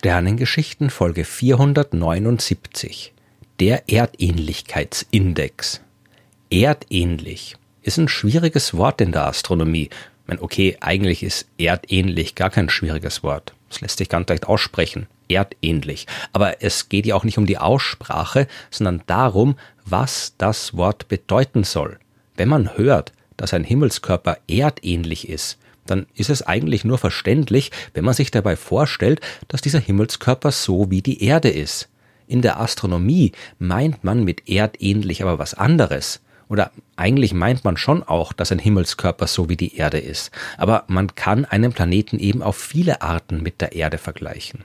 Sternengeschichten Folge 479 Der Erdähnlichkeitsindex Erdähnlich ist ein schwieriges Wort in der Astronomie. Ich meine, okay, eigentlich ist erdähnlich gar kein schwieriges Wort. Das lässt sich ganz leicht aussprechen. Erdähnlich. Aber es geht ja auch nicht um die Aussprache, sondern darum, was das Wort bedeuten soll. Wenn man hört, dass ein Himmelskörper erdähnlich ist, dann ist es eigentlich nur verständlich, wenn man sich dabei vorstellt, dass dieser Himmelskörper so wie die Erde ist. In der Astronomie meint man mit erdähnlich aber was anderes. Oder eigentlich meint man schon auch, dass ein Himmelskörper so wie die Erde ist. Aber man kann einen Planeten eben auf viele Arten mit der Erde vergleichen.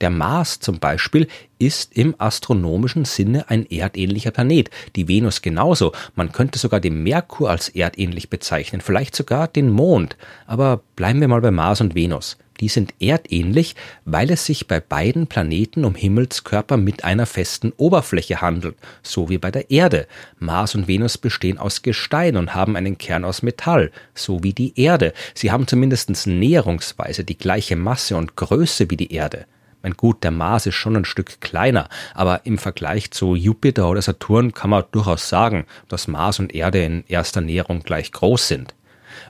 Der Mars zum Beispiel ist im astronomischen Sinne ein erdähnlicher Planet, die Venus genauso, man könnte sogar den Merkur als erdähnlich bezeichnen, vielleicht sogar den Mond, aber bleiben wir mal bei Mars und Venus. Die sind erdähnlich, weil es sich bei beiden Planeten um Himmelskörper mit einer festen Oberfläche handelt, so wie bei der Erde. Mars und Venus bestehen aus Gestein und haben einen Kern aus Metall, so wie die Erde. Sie haben zumindest näherungsweise die gleiche Masse und Größe wie die Erde. Mein gut, der Mars ist schon ein Stück kleiner, aber im Vergleich zu Jupiter oder Saturn kann man durchaus sagen, dass Mars und Erde in erster Näherung gleich groß sind.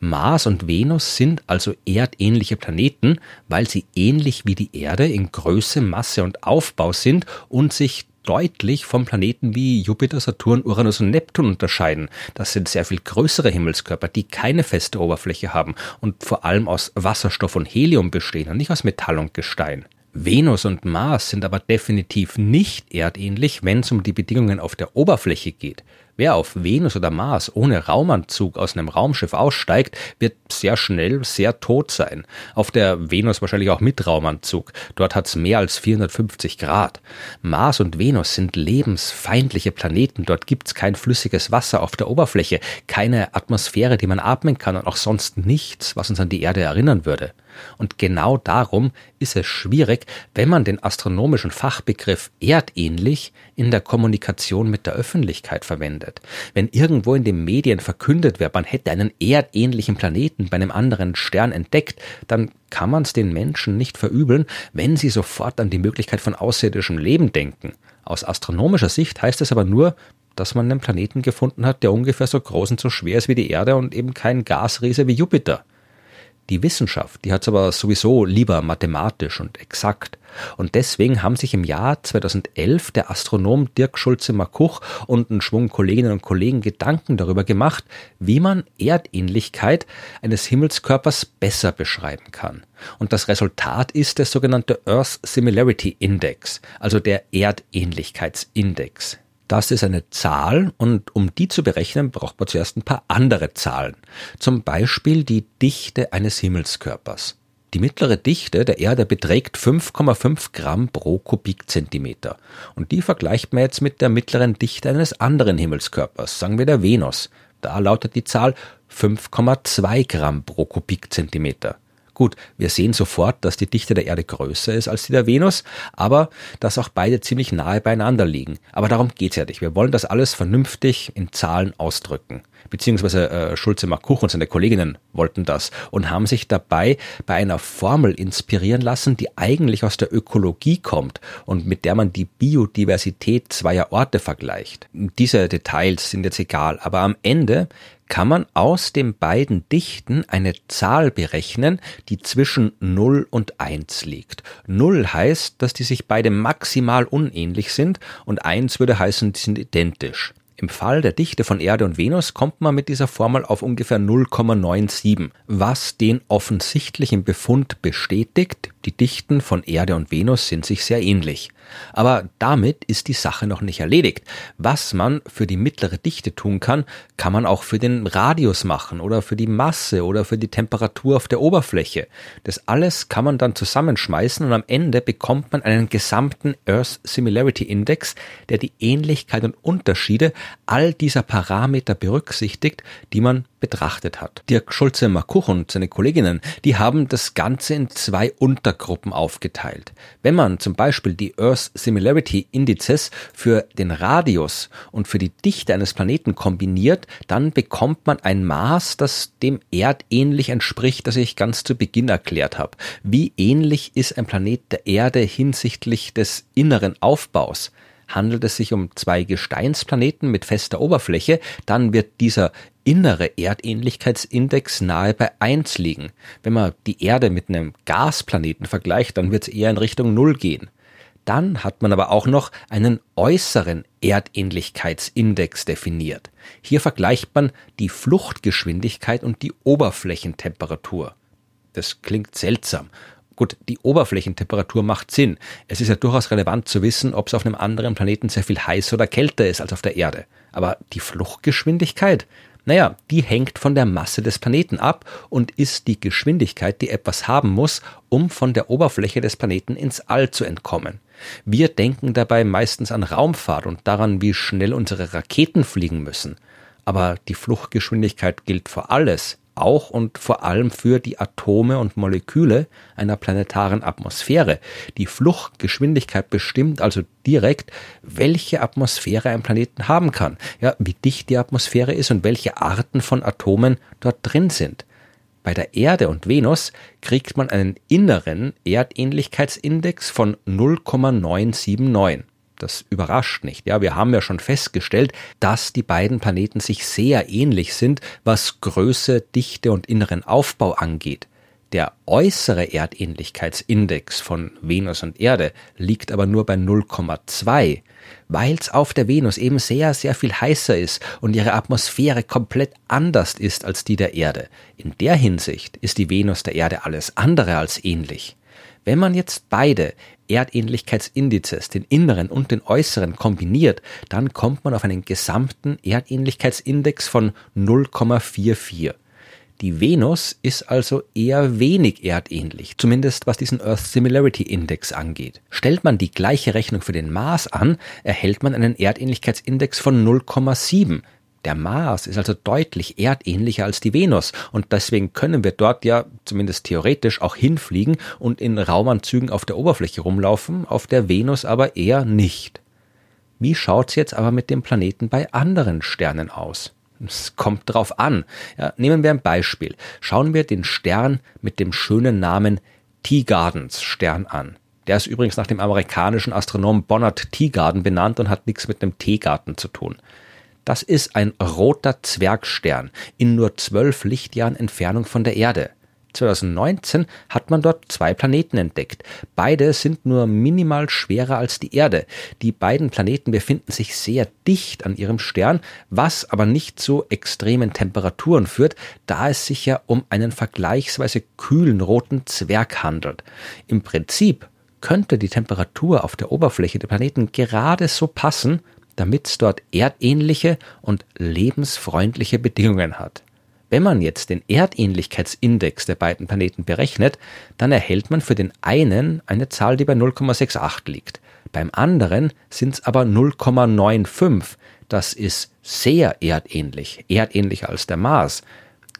Mars und Venus sind also erdähnliche Planeten, weil sie ähnlich wie die Erde in Größe, Masse und Aufbau sind und sich deutlich vom Planeten wie Jupiter, Saturn, Uranus und Neptun unterscheiden. Das sind sehr viel größere Himmelskörper, die keine feste Oberfläche haben und vor allem aus Wasserstoff und Helium bestehen und nicht aus Metall und Gestein. Venus und Mars sind aber definitiv nicht erdähnlich, wenn es um die Bedingungen auf der Oberfläche geht. Wer auf Venus oder Mars ohne Raumanzug aus einem Raumschiff aussteigt, wird sehr schnell sehr tot sein. Auf der Venus wahrscheinlich auch mit Raumanzug. Dort hat es mehr als 450 Grad. Mars und Venus sind lebensfeindliche Planeten. Dort gibt es kein flüssiges Wasser auf der Oberfläche, keine Atmosphäre, die man atmen kann und auch sonst nichts, was uns an die Erde erinnern würde. Und genau darum ist es schwierig, wenn man den astronomischen Fachbegriff erdähnlich in der Kommunikation mit der Öffentlichkeit verwendet. Wenn irgendwo in den Medien verkündet wird, man hätte einen erdähnlichen Planeten bei einem anderen Stern entdeckt, dann kann man es den Menschen nicht verübeln, wenn sie sofort an die Möglichkeit von außerirdischem Leben denken. Aus astronomischer Sicht heißt es aber nur, dass man einen Planeten gefunden hat, der ungefähr so groß und so schwer ist wie die Erde und eben kein Gasriese wie Jupiter. Die Wissenschaft, die hat es aber sowieso lieber mathematisch und exakt. Und deswegen haben sich im Jahr 2011 der Astronom Dirk Schulze-Makuch und ein Schwung Kolleginnen und Kollegen Gedanken darüber gemacht, wie man Erdähnlichkeit eines Himmelskörpers besser beschreiben kann. Und das Resultat ist der sogenannte Earth Similarity Index, also der Erdähnlichkeitsindex. Das ist eine Zahl und um die zu berechnen, braucht man zuerst ein paar andere Zahlen. Zum Beispiel die Dichte eines Himmelskörpers. Die mittlere Dichte der Erde beträgt 5,5 Gramm pro Kubikzentimeter. Und die vergleicht man jetzt mit der mittleren Dichte eines anderen Himmelskörpers, sagen wir der Venus. Da lautet die Zahl 5,2 Gramm pro Kubikzentimeter. Gut, wir sehen sofort, dass die Dichte der Erde größer ist als die der Venus, aber dass auch beide ziemlich nahe beieinander liegen. Aber darum geht's ja nicht. Wir wollen das alles vernünftig in Zahlen ausdrücken. Beziehungsweise äh, Schulze Markuch und seine Kolleginnen wollten das und haben sich dabei bei einer Formel inspirieren lassen, die eigentlich aus der Ökologie kommt und mit der man die Biodiversität zweier Orte vergleicht. Diese Details sind jetzt egal, aber am Ende kann man aus den beiden Dichten eine Zahl berechnen, die zwischen 0 und 1 liegt. 0 heißt, dass die sich beide maximal unähnlich sind und 1 würde heißen, die sind identisch. Im Fall der Dichte von Erde und Venus kommt man mit dieser Formel auf ungefähr 0,97, was den offensichtlichen Befund bestätigt, die Dichten von Erde und Venus sind sich sehr ähnlich. Aber damit ist die Sache noch nicht erledigt. Was man für die mittlere Dichte tun kann, kann man auch für den Radius machen oder für die Masse oder für die Temperatur auf der Oberfläche. Das alles kann man dann zusammenschmeißen und am Ende bekommt man einen gesamten Earth Similarity Index, der die Ähnlichkeit und Unterschiede all dieser Parameter berücksichtigt, die man betrachtet hat. Dirk Schulze-Makuch und seine Kolleginnen, die haben das Ganze in zwei Untergruppen aufgeteilt. Wenn man zum Beispiel die Earth Similarity Indizes für den Radius und für die Dichte eines Planeten kombiniert, dann bekommt man ein Maß, das dem erdähnlich entspricht, das ich ganz zu Beginn erklärt habe. Wie ähnlich ist ein Planet der Erde hinsichtlich des inneren Aufbaus? Handelt es sich um zwei Gesteinsplaneten mit fester Oberfläche, dann wird dieser innere Erdähnlichkeitsindex nahe bei 1 liegen. Wenn man die Erde mit einem Gasplaneten vergleicht, dann wird es eher in Richtung 0 gehen. Dann hat man aber auch noch einen äußeren Erdähnlichkeitsindex definiert. Hier vergleicht man die Fluchtgeschwindigkeit und die Oberflächentemperatur. Das klingt seltsam Gut, die Oberflächentemperatur macht Sinn. Es ist ja durchaus relevant zu wissen, ob es auf einem anderen Planeten sehr viel heißer oder kälter ist als auf der Erde. Aber die Fluchtgeschwindigkeit? Naja, die hängt von der Masse des Planeten ab und ist die Geschwindigkeit, die etwas haben muss, um von der Oberfläche des Planeten ins All zu entkommen. Wir denken dabei meistens an Raumfahrt und daran, wie schnell unsere Raketen fliegen müssen. Aber die Fluchtgeschwindigkeit gilt für alles, auch und vor allem für die Atome und Moleküle einer planetaren Atmosphäre. Die Fluchtgeschwindigkeit bestimmt also direkt, welche Atmosphäre ein Planeten haben kann, ja, wie dicht die Atmosphäre ist und welche Arten von Atomen dort drin sind. Bei der Erde und Venus kriegt man einen inneren Erdähnlichkeitsindex von 0,979. Das überrascht nicht. Ja, wir haben ja schon festgestellt, dass die beiden Planeten sich sehr ähnlich sind, was Größe, Dichte und inneren Aufbau angeht. Der äußere Erdähnlichkeitsindex von Venus und Erde liegt aber nur bei 0,2, weil es auf der Venus eben sehr, sehr viel heißer ist und ihre Atmosphäre komplett anders ist als die der Erde. In der Hinsicht ist die Venus der Erde alles andere als ähnlich. Wenn man jetzt beide Erdähnlichkeitsindizes, den inneren und den äußeren, kombiniert, dann kommt man auf einen gesamten Erdähnlichkeitsindex von 0,44. Die Venus ist also eher wenig erdähnlich, zumindest was diesen Earth Similarity Index angeht. Stellt man die gleiche Rechnung für den Mars an, erhält man einen Erdähnlichkeitsindex von 0,7. Der Mars ist also deutlich erdähnlicher als die Venus und deswegen können wir dort ja zumindest theoretisch auch hinfliegen und in Raumanzügen auf der Oberfläche rumlaufen, auf der Venus aber eher nicht. Wie schaut's jetzt aber mit dem Planeten bei anderen Sternen aus? Es kommt drauf an. Ja, nehmen wir ein Beispiel. Schauen wir den Stern mit dem schönen Namen Teagardens Stern an. Der ist übrigens nach dem amerikanischen Astronomen Bonnard Teagarden benannt und hat nichts mit dem Teegarten zu tun. Das ist ein roter Zwergstern in nur zwölf Lichtjahren Entfernung von der Erde. 2019 hat man dort zwei Planeten entdeckt. Beide sind nur minimal schwerer als die Erde. Die beiden Planeten befinden sich sehr dicht an ihrem Stern, was aber nicht zu extremen Temperaturen führt, da es sich ja um einen vergleichsweise kühlen roten Zwerg handelt. Im Prinzip könnte die Temperatur auf der Oberfläche der Planeten gerade so passen, damit es dort erdähnliche und lebensfreundliche Bedingungen hat. Wenn man jetzt den Erdähnlichkeitsindex der beiden Planeten berechnet, dann erhält man für den einen eine Zahl, die bei 0,68 liegt. Beim anderen sind es aber 0,95. Das ist sehr erdähnlich, erdähnlicher als der Mars.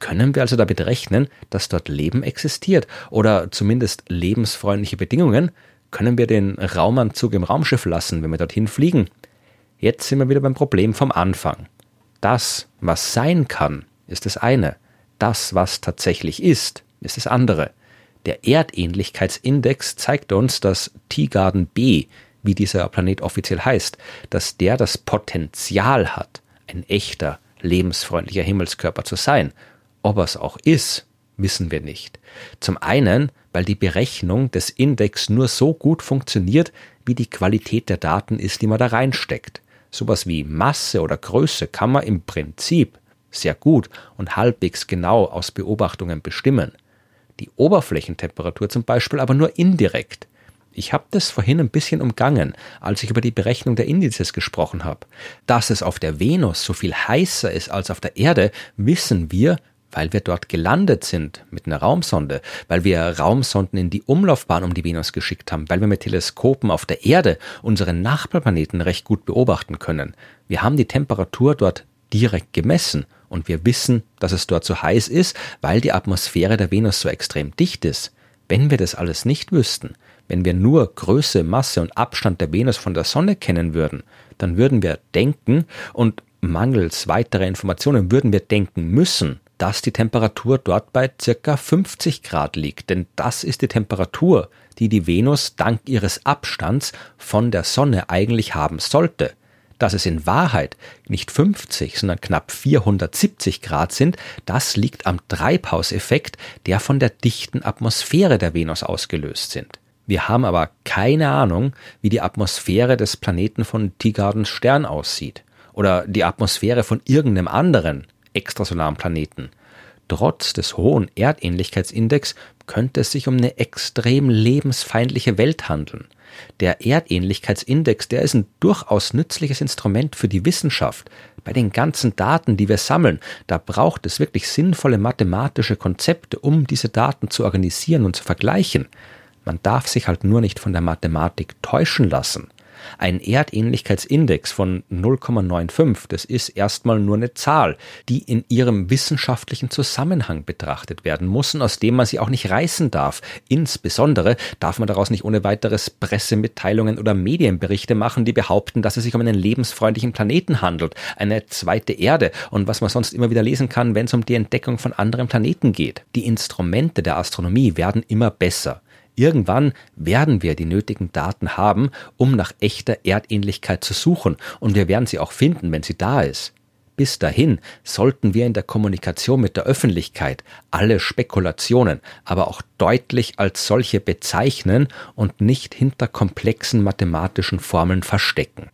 Können wir also damit rechnen, dass dort Leben existiert oder zumindest lebensfreundliche Bedingungen? Können wir den Raumanzug im Raumschiff lassen, wenn wir dorthin fliegen? Jetzt sind wir wieder beim Problem vom Anfang. Das, was sein kann, ist das eine. Das, was tatsächlich ist, ist das andere. Der Erdähnlichkeitsindex zeigt uns, dass T-Garden B, wie dieser Planet offiziell heißt, dass der das Potenzial hat, ein echter, lebensfreundlicher Himmelskörper zu sein. Ob er es auch ist, wissen wir nicht. Zum einen, weil die Berechnung des Index nur so gut funktioniert, wie die Qualität der Daten ist, die man da reinsteckt. Sowas wie Masse oder Größe kann man im Prinzip sehr gut und halbwegs genau aus Beobachtungen bestimmen. Die Oberflächentemperatur zum Beispiel aber nur indirekt. Ich habe das vorhin ein bisschen umgangen, als ich über die Berechnung der Indizes gesprochen habe. Dass es auf der Venus so viel heißer ist als auf der Erde, wissen wir, weil wir dort gelandet sind mit einer Raumsonde, weil wir Raumsonden in die Umlaufbahn um die Venus geschickt haben, weil wir mit Teleskopen auf der Erde unseren Nachbarplaneten recht gut beobachten können. Wir haben die Temperatur dort direkt gemessen und wir wissen, dass es dort so heiß ist, weil die Atmosphäre der Venus so extrem dicht ist. Wenn wir das alles nicht wüssten, wenn wir nur Größe, Masse und Abstand der Venus von der Sonne kennen würden, dann würden wir denken und mangels weiterer Informationen würden wir denken müssen, dass die Temperatur dort bei circa 50 Grad liegt, denn das ist die Temperatur, die die Venus dank ihres Abstands von der Sonne eigentlich haben sollte. Dass es in Wahrheit nicht 50, sondern knapp 470 Grad sind, das liegt am Treibhauseffekt, der von der dichten Atmosphäre der Venus ausgelöst sind. Wir haben aber keine Ahnung, wie die Atmosphäre des Planeten von Tigardens Stern aussieht oder die Atmosphäre von irgendeinem anderen extrasolaren Planeten. Trotz des hohen Erdähnlichkeitsindex könnte es sich um eine extrem lebensfeindliche Welt handeln. Der Erdähnlichkeitsindex, der ist ein durchaus nützliches Instrument für die Wissenschaft. Bei den ganzen Daten, die wir sammeln, da braucht es wirklich sinnvolle mathematische Konzepte, um diese Daten zu organisieren und zu vergleichen. Man darf sich halt nur nicht von der Mathematik täuschen lassen. Ein Erdähnlichkeitsindex von 0,95, das ist erstmal nur eine Zahl, die in ihrem wissenschaftlichen Zusammenhang betrachtet werden muss und aus dem man sie auch nicht reißen darf. Insbesondere darf man daraus nicht ohne weiteres Pressemitteilungen oder Medienberichte machen, die behaupten, dass es sich um einen lebensfreundlichen Planeten handelt, eine zweite Erde und was man sonst immer wieder lesen kann, wenn es um die Entdeckung von anderen Planeten geht. Die Instrumente der Astronomie werden immer besser. Irgendwann werden wir die nötigen Daten haben, um nach echter Erdähnlichkeit zu suchen, und wir werden sie auch finden, wenn sie da ist. Bis dahin sollten wir in der Kommunikation mit der Öffentlichkeit alle Spekulationen aber auch deutlich als solche bezeichnen und nicht hinter komplexen mathematischen Formeln verstecken.